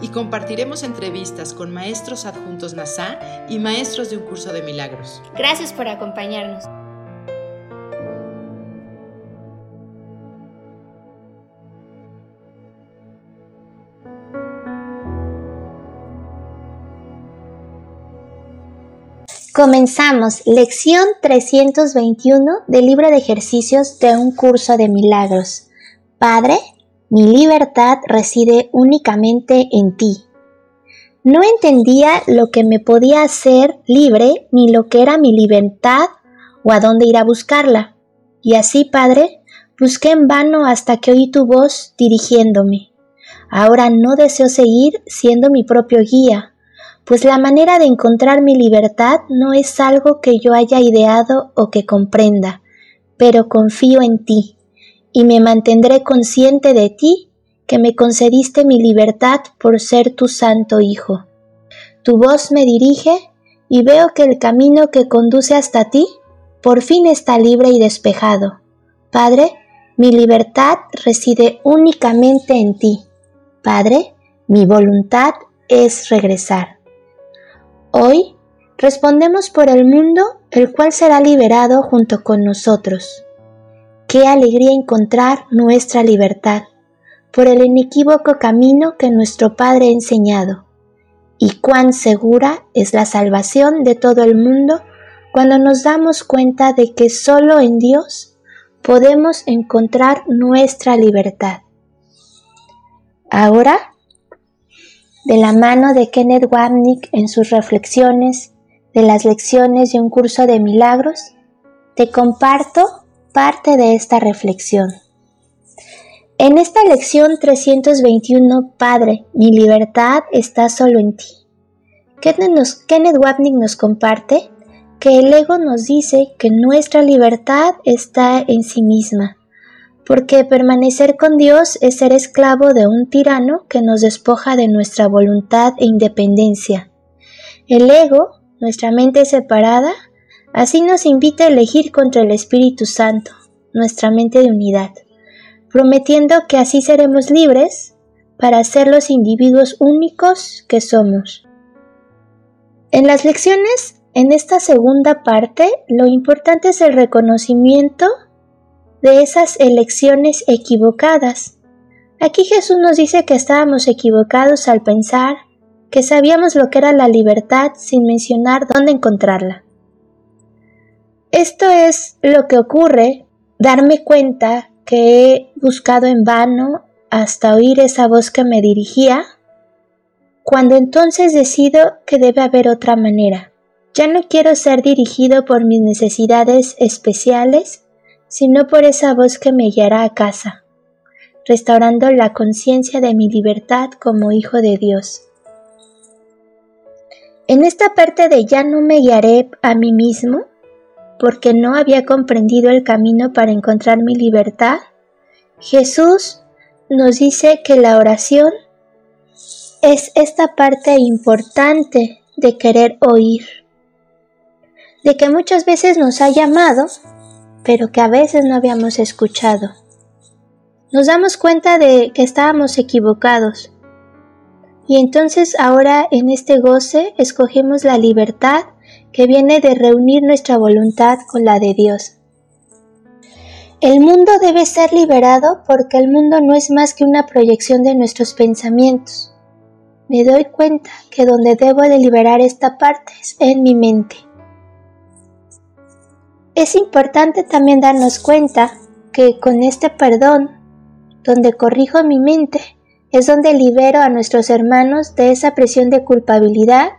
Y compartiremos entrevistas con maestros adjuntos NASA y maestros de un curso de milagros. Gracias por acompañarnos. Comenzamos lección 321 del libro de ejercicios de un curso de milagros. Padre, mi libertad reside únicamente en ti. No entendía lo que me podía hacer libre ni lo que era mi libertad o a dónde ir a buscarla. Y así, Padre, busqué en vano hasta que oí tu voz dirigiéndome. Ahora no deseo seguir siendo mi propio guía pues la manera de encontrar mi libertad no es algo que yo haya ideado o que comprenda, pero confío en ti, y me mantendré consciente de ti, que me concediste mi libertad por ser tu santo Hijo. Tu voz me dirige y veo que el camino que conduce hasta ti por fin está libre y despejado. Padre, mi libertad reside únicamente en ti. Padre, mi voluntad es regresar. Hoy respondemos por el mundo, el cual será liberado junto con nosotros. Qué alegría encontrar nuestra libertad por el inequívoco camino que nuestro Padre ha enseñado. Y cuán segura es la salvación de todo el mundo cuando nos damos cuenta de que solo en Dios podemos encontrar nuestra libertad. Ahora de la mano de Kenneth Wapnick en sus reflexiones de las lecciones de un curso de milagros, te comparto parte de esta reflexión. En esta lección 321, Padre, mi libertad está solo en ti. Kenneth, Wapnick nos comparte que el ego nos dice que nuestra libertad está en sí misma, porque permanecer con Dios es ser esclavo de un tirano que nos despoja de nuestra voluntad e independencia. El ego, nuestra mente separada, así nos invita a elegir contra el Espíritu Santo, nuestra mente de unidad, prometiendo que así seremos libres para ser los individuos únicos que somos. En las lecciones, en esta segunda parte, lo importante es el reconocimiento de esas elecciones equivocadas. Aquí Jesús nos dice que estábamos equivocados al pensar que sabíamos lo que era la libertad sin mencionar dónde encontrarla. Esto es lo que ocurre, darme cuenta que he buscado en vano hasta oír esa voz que me dirigía, cuando entonces decido que debe haber otra manera. Ya no quiero ser dirigido por mis necesidades especiales, sino por esa voz que me guiará a casa, restaurando la conciencia de mi libertad como hijo de Dios. En esta parte de ya no me guiaré a mí mismo, porque no había comprendido el camino para encontrar mi libertad, Jesús nos dice que la oración es esta parte importante de querer oír, de que muchas veces nos ha llamado pero que a veces no habíamos escuchado. Nos damos cuenta de que estábamos equivocados. Y entonces ahora en este goce escogemos la libertad que viene de reunir nuestra voluntad con la de Dios. El mundo debe ser liberado porque el mundo no es más que una proyección de nuestros pensamientos. Me doy cuenta que donde debo de liberar esta parte es en mi mente. Es importante también darnos cuenta que con este perdón, donde corrijo mi mente, es donde libero a nuestros hermanos de esa presión de culpabilidad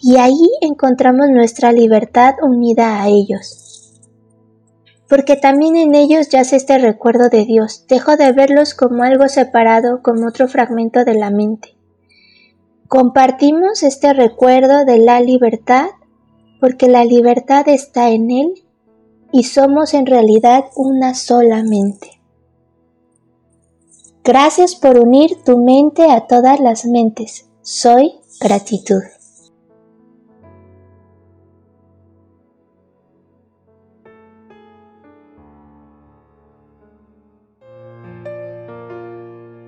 y ahí encontramos nuestra libertad unida a ellos. Porque también en ellos yace este recuerdo de Dios, dejo de verlos como algo separado, como otro fragmento de la mente. Compartimos este recuerdo de la libertad porque la libertad está en Él y somos en realidad una sola mente. Gracias por unir tu mente a todas las mentes. Soy gratitud.